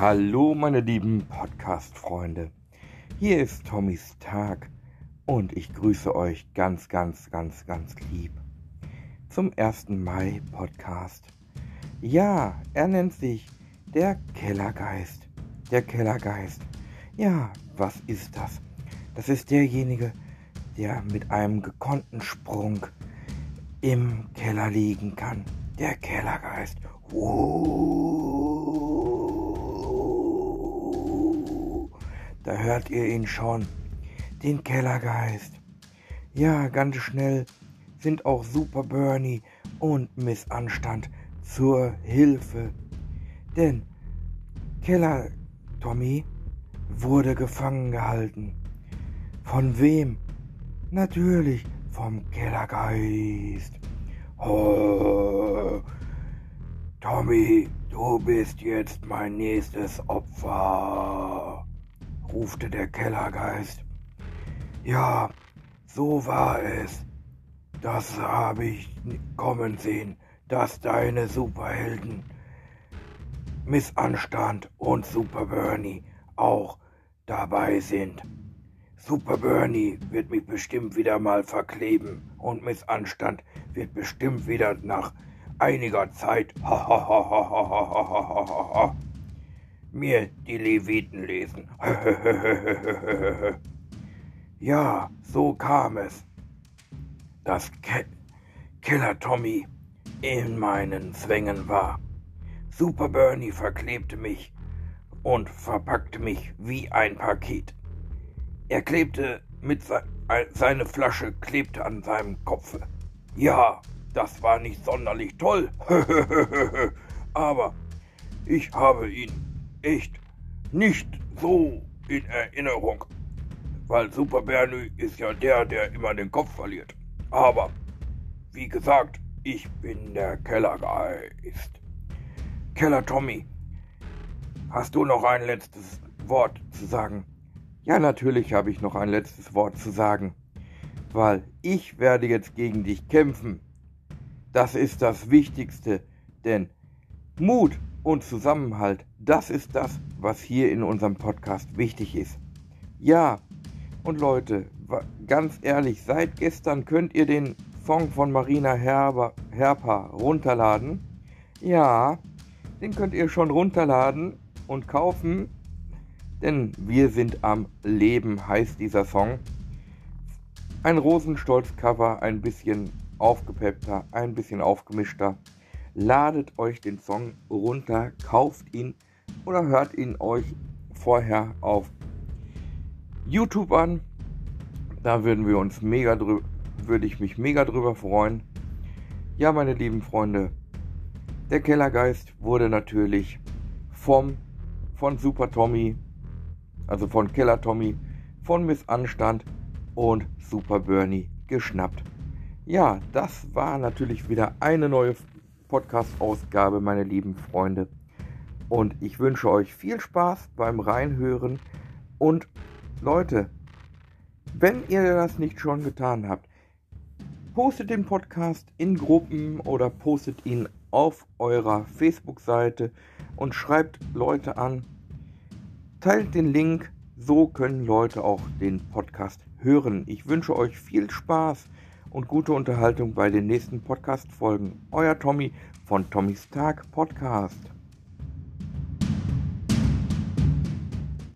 Hallo meine lieben Podcast-Freunde. Hier ist Tommys Tag und ich grüße euch ganz, ganz, ganz, ganz lieb zum 1. Mai Podcast. Ja, er nennt sich der Kellergeist. Der Kellergeist. Ja, was ist das? Das ist derjenige, der mit einem gekonnten Sprung im Keller liegen kann. Der Kellergeist. Da hört ihr ihn schon. Den Kellergeist. Ja, ganz schnell sind auch Super Bernie und Miss Anstand zur Hilfe. Denn Keller Tommy wurde gefangen gehalten. Von wem? Natürlich vom Kellergeist. Oh, Tommy, du bist jetzt mein nächstes Opfer, rufte der Kellergeist. Ja, so war es. Das habe ich kommen sehen, dass deine Superhelden Miss Anstand und Super Bernie auch dabei sind. Super Bernie wird mich bestimmt wieder mal verkleben und Miss Anstand wird bestimmt wieder nach einiger Zeit mir die Leviten lesen. ja, so kam es, dass Ke Killer Tommy in meinen Zwängen war. Super Bernie verklebte mich und verpackte mich wie ein Paket. Er klebte mit se seine Flasche klebte an seinem Kopfe. Ja, das war nicht sonderlich toll. Aber ich habe ihn echt nicht so in Erinnerung. Weil Super Bernie ist ja der, der immer den Kopf verliert. Aber, wie gesagt, ich bin der Kellergeist. Keller Tommy, hast du noch ein letztes Wort zu sagen? Ja, natürlich habe ich noch ein letztes Wort zu sagen, weil ich werde jetzt gegen dich kämpfen. Das ist das Wichtigste, denn Mut und Zusammenhalt, das ist das, was hier in unserem Podcast wichtig ist. Ja, und Leute, ganz ehrlich, seit gestern könnt ihr den Song von Marina Herber, Herper runterladen. Ja, den könnt ihr schon runterladen und kaufen, denn wir sind am Leben heißt dieser Song. Ein Rosenstolz-Cover, ein bisschen aufgepeppter, ein bisschen aufgemischter. Ladet euch den Song runter, kauft ihn oder hört ihn euch vorher auf YouTube an. Da würden wir uns mega drüber, würde ich mich mega drüber freuen. Ja, meine lieben Freunde, der Kellergeist wurde natürlich vom von Super Tommy, also von Keller Tommy, von Miss Anstand und Super Bernie geschnappt. Ja, das war natürlich wieder eine neue Podcast-Ausgabe, meine lieben Freunde. Und ich wünsche euch viel Spaß beim Reinhören. Und Leute, wenn ihr das nicht schon getan habt, postet den Podcast in Gruppen oder postet ihn auf eurer Facebook-Seite und schreibt Leute an. Teilt den Link, so können Leute auch den Podcast hören. Ich wünsche euch viel Spaß und gute Unterhaltung bei den nächsten Podcast-Folgen. Euer Tommy von Tommys Tag Podcast.